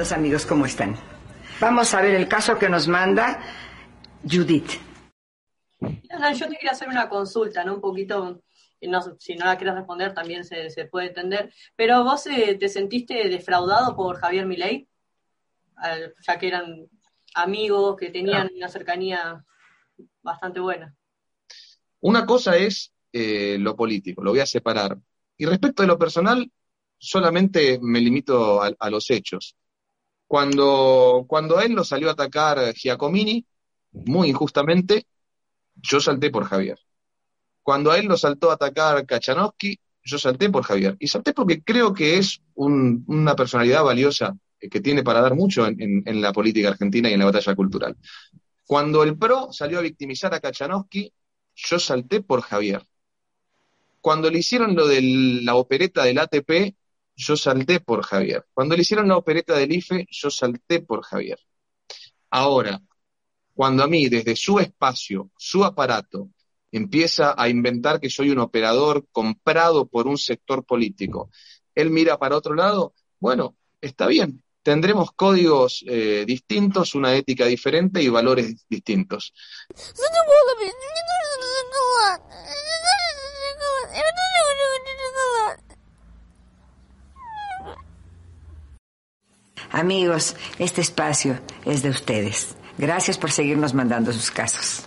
queridos amigos, ¿cómo están? Vamos a ver el caso que nos manda Judith. yo te quería hacer una consulta, ¿no? Un poquito, si no la quieres responder también se, puede entender, pero vos eh, te sentiste defraudado por Javier Milei, ya que eran amigos que tenían una cercanía bastante buena. Una cosa es eh, lo político, lo voy a separar. Y respecto de lo personal, solamente me limito a, los hechos. Cuando, cuando él lo salió a atacar Giacomini, muy injustamente, yo salté por Javier. Cuando a él lo saltó a atacar Kachanowski, yo salté por Javier. Y salté porque creo que es una personalidad valiosa eh, que tiene para dar mucho en, la política argentina y en la batalla cultural. Cuando el PRO salió a victimizar a Kachanowski, yo salté por Javier. Cuando le hicieron lo de la opereta del ATP, yo salté por Javier. Cuando le hicieron la opereta del IFE, yo salté por Javier. Ahora, cuando a mí, desde su espacio, su aparato, empieza a inventar que soy un operador comprado por un sector político, él mira para otro lado, bueno, está bien, tendremos códigos eh, distintos, una ética diferente y valores distintos. Amigos, este espacio es de ustedes. Gracias por seguirnos mandando sus casos.